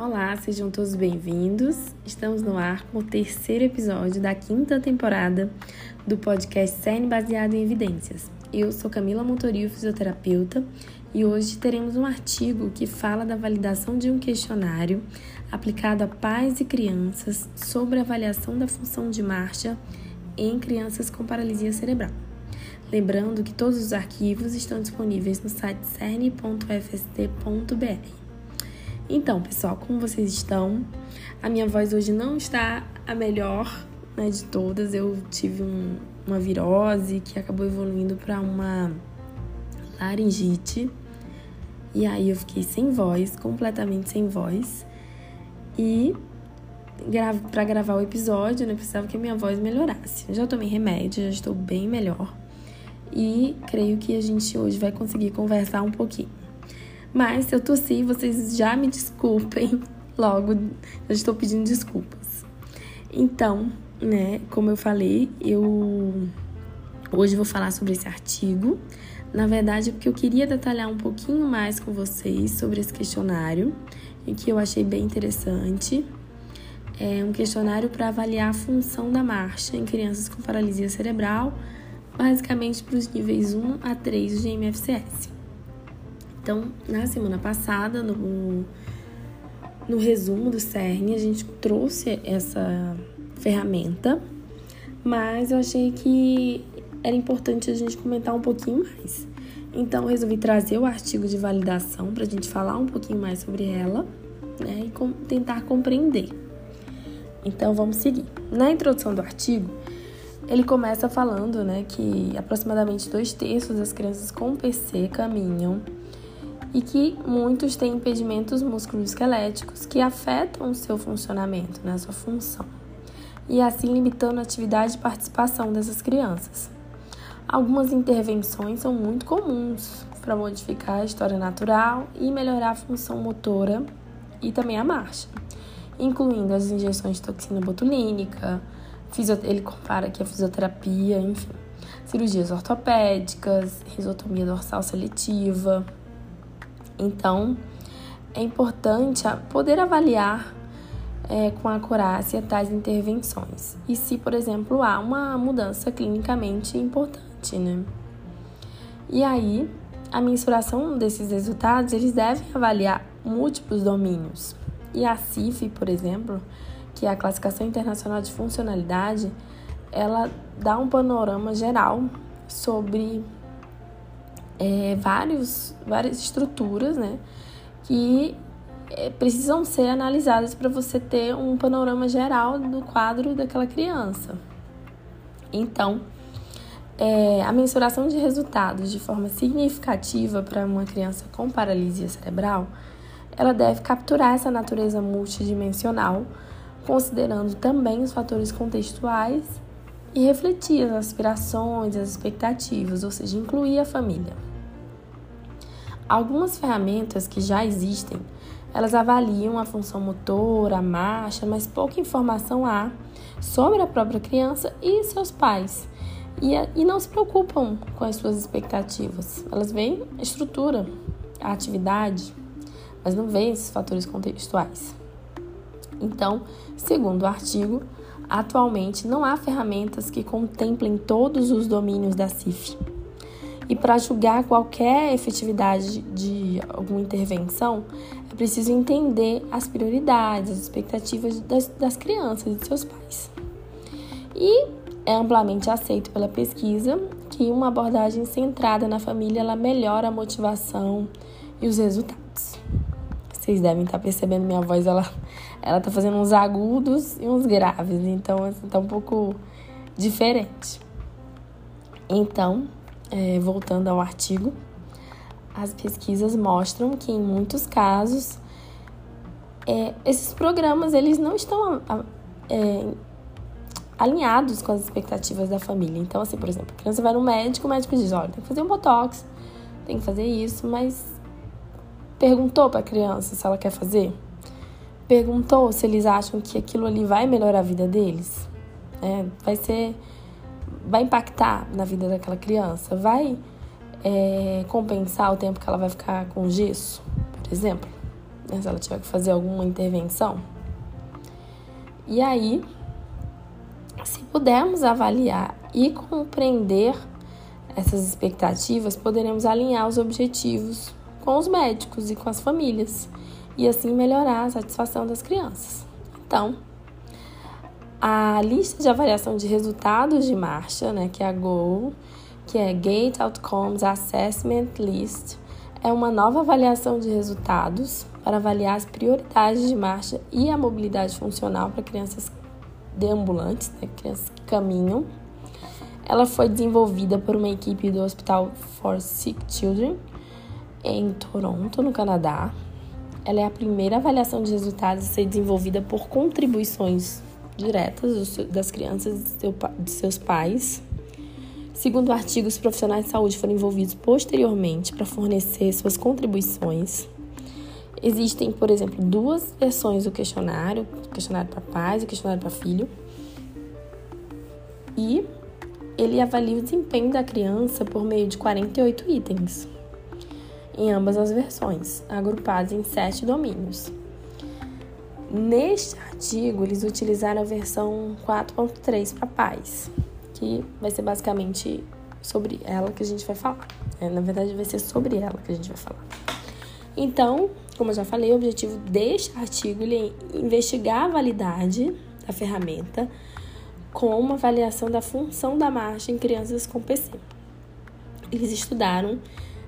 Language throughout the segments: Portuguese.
Olá, sejam todos bem-vindos. Estamos no ar com o terceiro episódio da quinta temporada do podcast CERN baseado em evidências. Eu sou Camila Montorio, fisioterapeuta, e hoje teremos um artigo que fala da validação de um questionário aplicado a pais e crianças sobre a avaliação da função de marcha em crianças com paralisia cerebral. Lembrando que todos os arquivos estão disponíveis no site cern.fst.br. Então, pessoal, como vocês estão? A minha voz hoje não está a melhor né, de todas. Eu tive um, uma virose que acabou evoluindo para uma laringite. E aí eu fiquei sem voz, completamente sem voz. E para gravar o episódio, né, eu precisava que a minha voz melhorasse. Eu já tomei remédio, já estou bem melhor e creio que a gente hoje vai conseguir conversar um pouquinho. Mas se eu tossi, vocês já me desculpem logo, eu estou pedindo desculpas. Então, né, como eu falei, eu hoje vou falar sobre esse artigo. Na verdade, é porque eu queria detalhar um pouquinho mais com vocês sobre esse questionário que eu achei bem interessante. É um questionário para avaliar a função da marcha em crianças com paralisia cerebral basicamente para os níveis 1 a 3 de MFCS. Então, na semana passada, no, no resumo do CERN, a gente trouxe essa ferramenta, mas eu achei que era importante a gente comentar um pouquinho mais. Então, resolvi trazer o artigo de validação para a gente falar um pouquinho mais sobre ela né, e com, tentar compreender. Então, vamos seguir. Na introdução do artigo, ele começa falando né, que aproximadamente dois terços das crianças com PC caminham e que muitos têm impedimentos musculoesqueléticos que afetam o seu funcionamento, né, a sua função, e assim limitando a atividade e participação dessas crianças. Algumas intervenções são muito comuns para modificar a história natural e melhorar a função motora e também a marcha, incluindo as injeções de toxina botulínica, ele compara aqui a fisioterapia, enfim, cirurgias ortopédicas, risotomia dorsal seletiva. Então, é importante poder avaliar é, com acurácia tais intervenções. E se, por exemplo, há uma mudança clinicamente importante, né? E aí, a mensuração desses resultados, eles devem avaliar múltiplos domínios. E a CIF, por exemplo, que é a classificação internacional de funcionalidade, ela dá um panorama geral sobre é, vários, várias estruturas, né, que é, precisam ser analisadas para você ter um panorama geral do quadro daquela criança. Então, é, a mensuração de resultados de forma significativa para uma criança com paralisia cerebral, ela deve capturar essa natureza multidimensional considerando também os fatores contextuais e refletir as aspirações, as expectativas, ou seja, incluir a família. Algumas ferramentas que já existem, elas avaliam a função motora, a marcha, mas pouca informação há sobre a própria criança e seus pais. E, e não se preocupam com as suas expectativas. Elas veem a estrutura, a atividade, mas não veem esses fatores contextuais. Então, segundo o artigo, atualmente não há ferramentas que contemplem todos os domínios da CIF. E para julgar qualquer efetividade de alguma intervenção, é preciso entender as prioridades, as expectativas das, das crianças e de seus pais. E é amplamente aceito pela pesquisa que uma abordagem centrada na família ela melhora a motivação e os resultados. Vocês devem estar percebendo minha voz, ela ela tá fazendo uns agudos e uns graves, então assim, tá um pouco diferente. Então, é, voltando ao artigo, as pesquisas mostram que em muitos casos é, esses programas eles não estão é, alinhados com as expectativas da família. Então, assim, por exemplo, a criança vai no médico, o médico diz, olha, tem que fazer um botox, tem que fazer isso, mas perguntou para a criança se ela quer fazer? perguntou se eles acham que aquilo ali vai melhorar a vida deles, é, vai ser, vai impactar na vida daquela criança, vai é, compensar o tempo que ela vai ficar com gesso, por exemplo. né, se ela tiver que fazer alguma intervenção. E aí, se pudermos avaliar e compreender essas expectativas, poderemos alinhar os objetivos com os médicos e com as famílias e assim melhorar a satisfação das crianças. Então, a lista de avaliação de resultados de marcha, né, que é a GOAL, que é Gate Outcomes Assessment List, é uma nova avaliação de resultados para avaliar as prioridades de marcha e a mobilidade funcional para crianças deambulantes, né, crianças que caminham. Ela foi desenvolvida por uma equipe do Hospital for Sick Children em Toronto, no Canadá. Ela é a primeira avaliação de resultados a ser desenvolvida por contribuições diretas das crianças de seus pais. Segundo o artigo, os profissionais de saúde foram envolvidos posteriormente para fornecer suas contribuições. Existem, por exemplo, duas versões do questionário: o questionário para pais e o questionário para filho. E ele avalia o desempenho da criança por meio de 48 itens, em ambas as versões, agrupados em sete domínios. Neste artigo, eles utilizaram a versão 4.3 para pais, que vai ser basicamente sobre ela que a gente vai falar. É, na verdade, vai ser sobre ela que a gente vai falar. Então, como eu já falei, o objetivo deste artigo é investigar a validade da ferramenta com uma avaliação da função da marcha em crianças com PC. Eles estudaram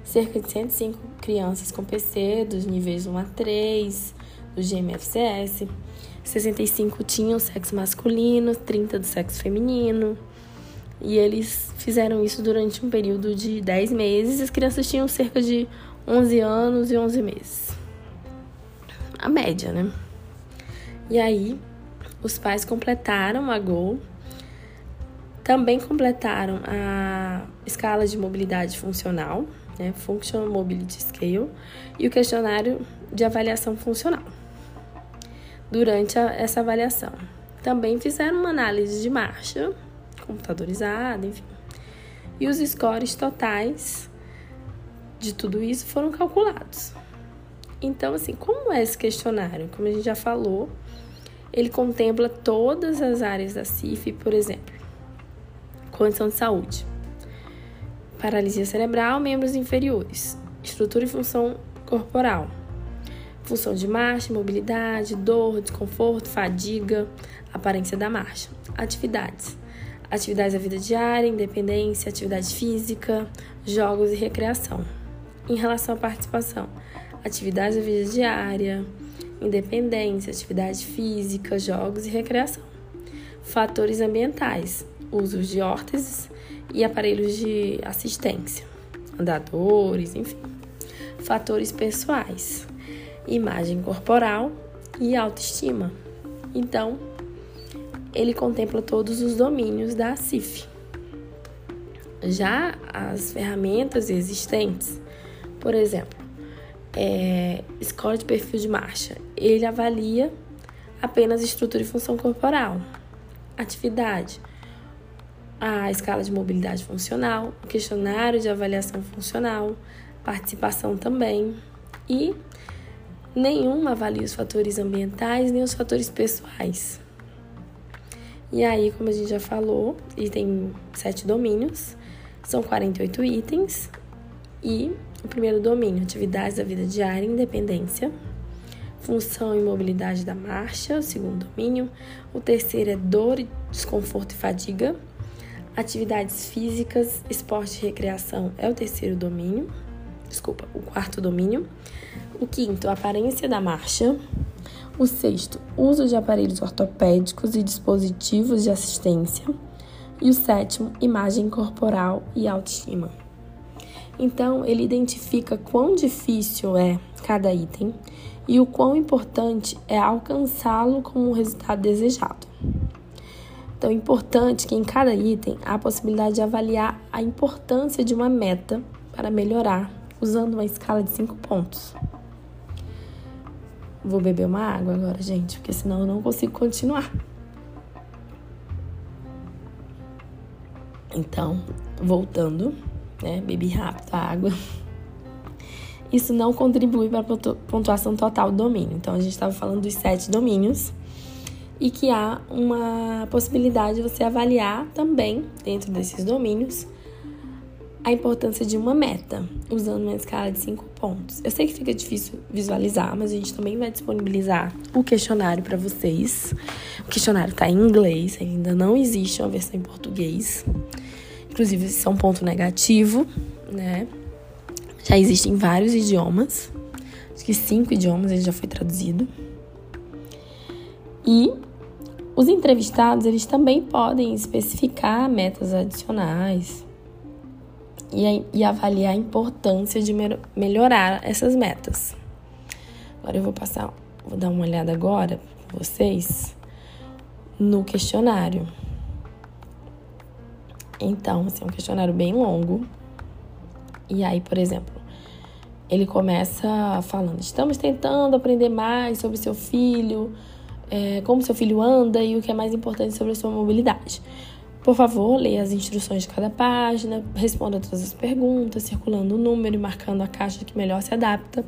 cerca de 105 crianças com PC, dos níveis 1 a 3, do GMFCS. 65 tinham sexo masculino, 30 do sexo feminino. E eles fizeram isso durante um período de 10 meses. As crianças tinham cerca de 11 anos e 11 meses. A média, né? E aí, os pais completaram a GO, também completaram a escala de mobilidade funcional, né? Functional Mobility Scale, e o questionário de avaliação funcional durante a, essa avaliação. Também fizeram uma análise de marcha, computadorizada, enfim. E os scores totais de tudo isso foram calculados. Então, assim, como é esse questionário? Como a gente já falou, ele contempla todas as áreas da CIF, por exemplo, condição de saúde, paralisia cerebral, membros inferiores, estrutura e função corporal, função de marcha, mobilidade, dor, desconforto, fadiga, aparência da marcha. Atividades. Atividades da vida diária, independência, atividade física, jogos e recreação. Em relação à participação, atividades da vida diária, independência, atividade física, jogos e recreação. Fatores ambientais, usos de órteses e aparelhos de assistência, andadores, enfim. Fatores pessoais, imagem corporal e autoestima. Então, ele contempla todos os domínios da CIF. Já as ferramentas existentes, por exemplo, é, escola de perfil de marcha, ele avalia apenas estrutura e função corporal, atividade, a escala de mobilidade funcional, o questionário de avaliação funcional, participação também e nenhuma avalia os fatores ambientais nem os fatores pessoais. E aí, como a gente já falou, tem sete domínios, são 48 itens, e o primeiro domínio, atividades da vida diária, independência, função e mobilidade da marcha, o segundo domínio, o terceiro é dor, desconforto e fadiga, atividades físicas, esporte e recreação é o terceiro domínio, desculpa, o quarto domínio, o quinto, aparência da marcha. O sexto, uso de aparelhos ortopédicos e dispositivos de assistência. E o sétimo, imagem corporal e autoestima. Então, ele identifica quão difícil é cada item e o quão importante é alcançá-lo como o resultado desejado. Então, é importante que em cada item há a possibilidade de avaliar a importância de uma meta para melhorar, usando uma escala de cinco pontos. Vou beber uma água agora, gente, porque senão eu não consigo continuar. Então, voltando, né? Bebi rápido a água. isso não contribui para a pontuação total do domínio. Então, a gente estava falando dos sete domínios e que há uma possibilidade de você avaliar também, dentro desses domínios, a importância de uma meta, usando uma escala de cinco pontos. Eu sei que fica difícil visualizar, mas a gente também vai disponibilizar o questionário para vocês. O questionário está em inglês, ainda não existe uma versão em português. Inclusive, isso é um ponto negativo, né? Já existem vários idiomas, acho que cinco idiomas ele já foi traduzido. E os entrevistados, eles também podem especificar metas adicionais e, e avaliar a importância de melhorar essas metas. Agora eu vou passar, vou dar uma olhada agora com vocês no questionário. Então, assim, é um questionário bem longo. E aí, por exemplo, ele começa falando: estamos tentando aprender mais sobre seu filho, é, como seu filho anda e o que é mais importante sobre a sua mobilidade. Por favor, leia as instruções de cada página, responda todas as perguntas, circulando o número e marcando a caixa que melhor se adapta.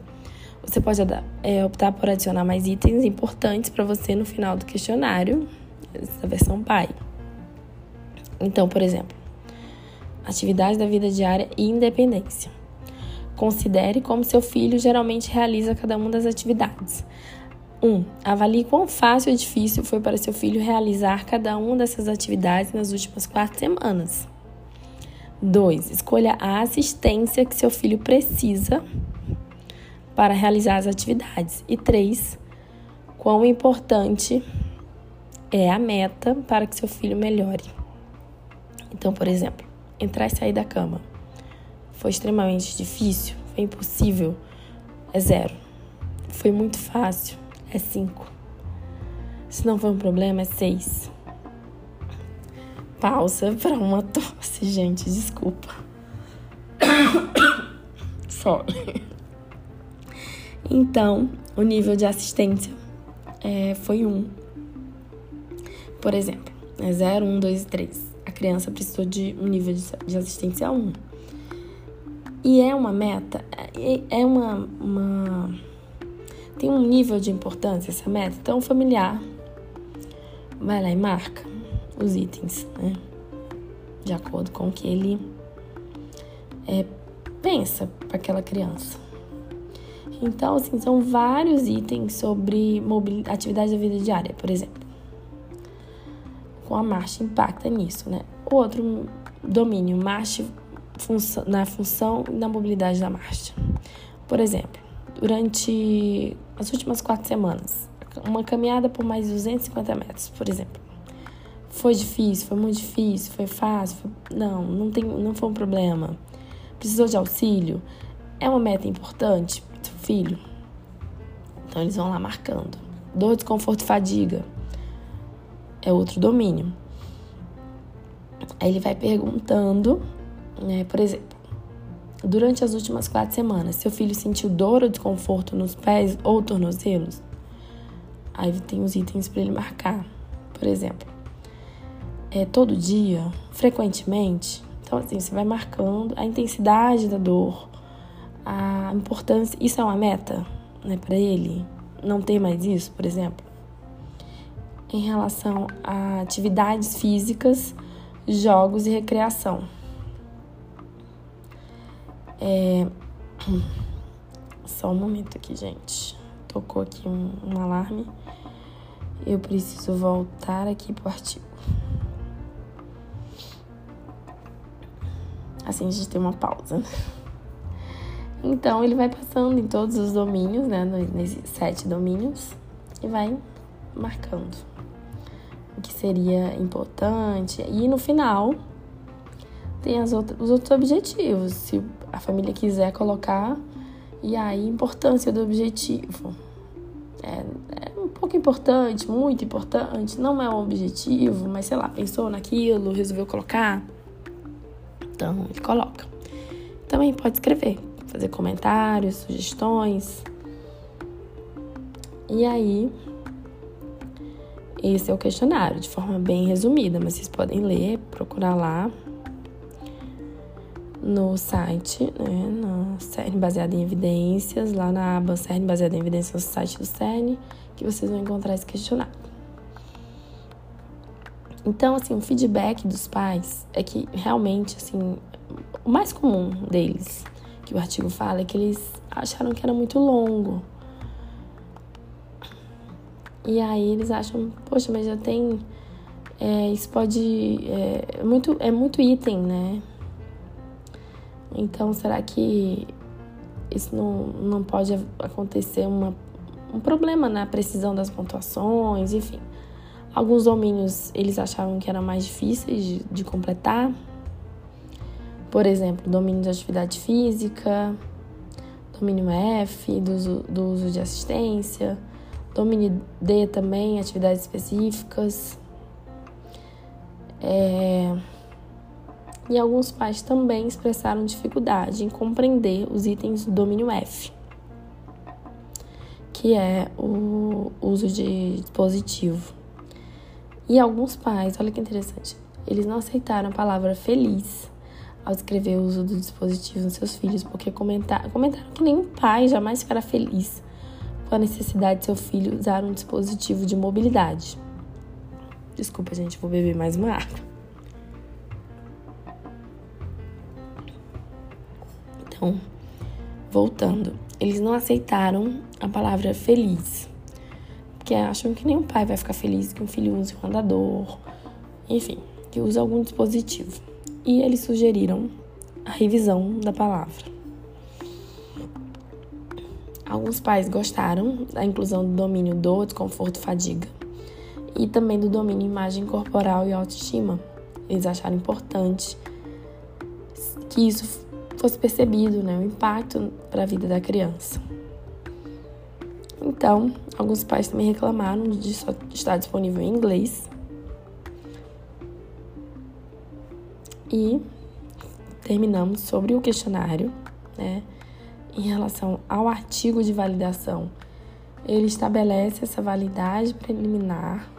Você pode é, optar por adicionar mais itens importantes para você no final do questionário, essa versão pai. Então, por exemplo, atividade da vida diária e independência. Considere como seu filho geralmente realiza cada uma das atividades. 1. Um, avalie quão fácil ou difícil foi para seu filho realizar cada uma dessas atividades nas últimas quatro semanas. 2. Escolha a assistência que seu filho precisa para realizar as atividades. E 3. Quão importante é a meta para que seu filho melhore. Então, por exemplo, entrar e sair da cama foi extremamente difícil, foi impossível, é zero. Foi muito fácil, é 5. Se não for um problema, é 6. Pausa para uma tosse, gente, desculpa. Sorry. Então, o nível de assistência é, foi 1. Um. Por exemplo, é 0, 1, 2 e 3. A criança precisou de um nível de assistência 1. Um. E é uma meta, é, é uma, uma tem um nível de importância essa meta, então o familiar vai lá e marca os itens, né? De acordo com o que ele é, pensa para aquela criança. Então, assim, são vários itens sobre atividade da vida diária, por exemplo. Com a marcha impacta nisso, né? Outro domínio, marcha na função e na mobilidade da marcha. Por exemplo, durante as últimas quatro semanas. Uma caminhada por mais de 250 metros, por exemplo. Foi difícil, foi muito difícil, foi fácil? Foi... Não, não, tem, não foi um problema. Precisou de auxílio? É uma meta importante para seu filho? Então eles vão lá marcando. Dor, desconforto e fadiga é outro domínio. Aí ele vai perguntando, né, por exemplo, Durante as últimas quatro semanas, seu filho sentiu dor ou desconforto nos pés ou tornozelos? Aí tem os itens para ele marcar. Por exemplo, é todo dia, frequentemente. Então, assim, você vai marcando a intensidade da dor, a importância. Isso é uma meta, né, para ele? Não ter mais isso, por exemplo? Em relação a atividades físicas, jogos e recreação. É... Só um momento aqui, gente. Tocou aqui um, um alarme. Eu preciso voltar aqui pro artigo. Assim a gente tem uma pausa. Né? Então ele vai passando em todos os domínios, né? Nesses sete domínios, e vai marcando o que seria importante. E no final tem as outras, os outros objetivos. Se a família quiser colocar. E aí, importância do objetivo. É, é, um pouco importante, muito importante. Não é um objetivo, mas sei lá, pensou naquilo, resolveu colocar. Então, ele coloca. Também pode escrever, fazer comentários, sugestões. E aí, esse é o questionário, de forma bem resumida, mas vocês podem ler, procurar lá no site, né, no CERN baseado em evidências, lá na aba CERN baseado em evidências no site do CERN, que vocês vão encontrar esse questionário. Então, assim, o feedback dos pais é que realmente, assim, o mais comum deles, que o artigo fala, é que eles acharam que era muito longo. E aí eles acham, poxa, mas já tem. É, isso pode. É, muito, é muito item, né? Então, será que isso não, não pode acontecer uma, um problema na precisão das pontuações? Enfim, alguns domínios eles achavam que eram mais difíceis de, de completar. Por exemplo, domínio de atividade física, domínio F, do uso, do uso de assistência, domínio D também, atividades específicas. É, e alguns pais também expressaram dificuldade em compreender os itens do domínio F, que é o uso de dispositivo. E alguns pais, olha que interessante, eles não aceitaram a palavra feliz ao escrever o uso do dispositivo nos seus filhos, porque comentaram, comentaram que nenhum pai jamais ficará feliz com a necessidade de seu filho usar um dispositivo de mobilidade. Desculpa, gente, vou beber mais uma água. Então, voltando, eles não aceitaram a palavra feliz, porque acham que nenhum pai vai ficar feliz que um filho use um andador, enfim, que use algum dispositivo. E eles sugeriram a revisão da palavra. Alguns pais gostaram da inclusão do domínio dor, desconforto, fadiga e também do domínio imagem corporal e autoestima. Eles acharam importante que isso fosse percebido né, o impacto para a vida da criança. Então, alguns pais também reclamaram de só estar disponível em inglês. E terminamos sobre o questionário, né, em relação ao artigo de validação. Ele estabelece essa validade preliminar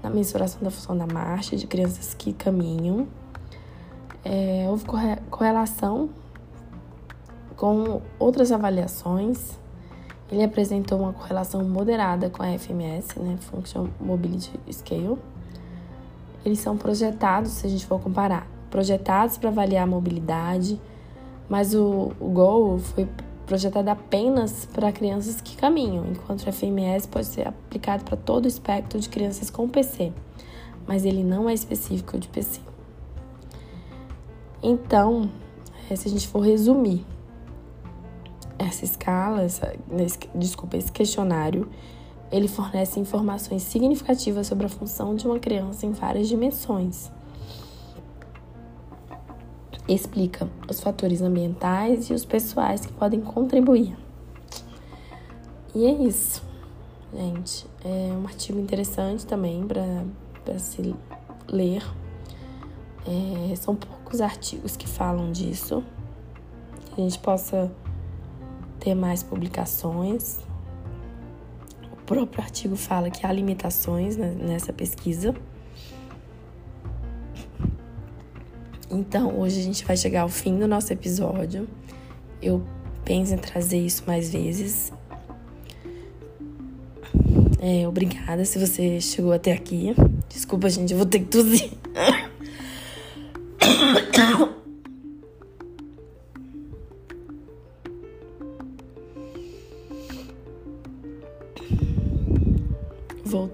na mensuração da função da marcha de crianças que caminham. É, houve correlação com outras avaliações, ele apresentou uma correlação moderada com a FMS, né, Function Mobility Scale. Eles são projetados, se a gente for comparar, projetados para avaliar a mobilidade, mas o, o GOL foi projetado apenas para crianças que caminham, enquanto o FMS pode ser aplicado para todo o espectro de crianças com PC, mas ele não é específico de PC. Então, eh, se a gente for resumir, essa escala, essa, desculpa, esse questionário, ele fornece informações significativas sobre a função de uma criança em várias dimensões. Explica os fatores ambientais e os pessoais que podem contribuir. E é isso, gente. É um artigo interessante também para se ler. É, são poucos artigos que falam disso. Que a gente possa ter mais publicações. O próprio artigo fala que há limitações nessa pesquisa. Então, hoje a gente vai chegar ao fim do nosso episódio. Eu penso em trazer isso mais vezes. É, obrigada se você chegou até aqui. Desculpa, gente, eu vou ter que tossir.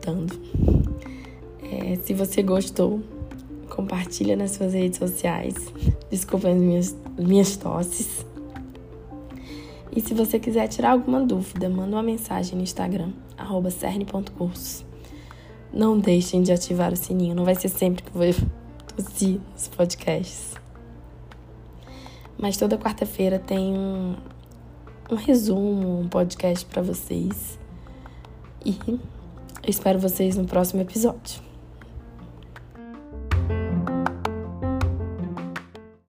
voltando. É, se você gostou, compartilha nas suas redes sociais. Desculpa as minhas, minhas tosses. E se você quiser tirar alguma dúvida, manda uma mensagem no Instagram, cerne.cursos. Não deixem de ativar o sininho, não vai ser sempre que eu vou tossir os podcasts. Mas toda quarta-feira tem um, um resumo, um podcast para vocês. E espero vocês no próximo episódio.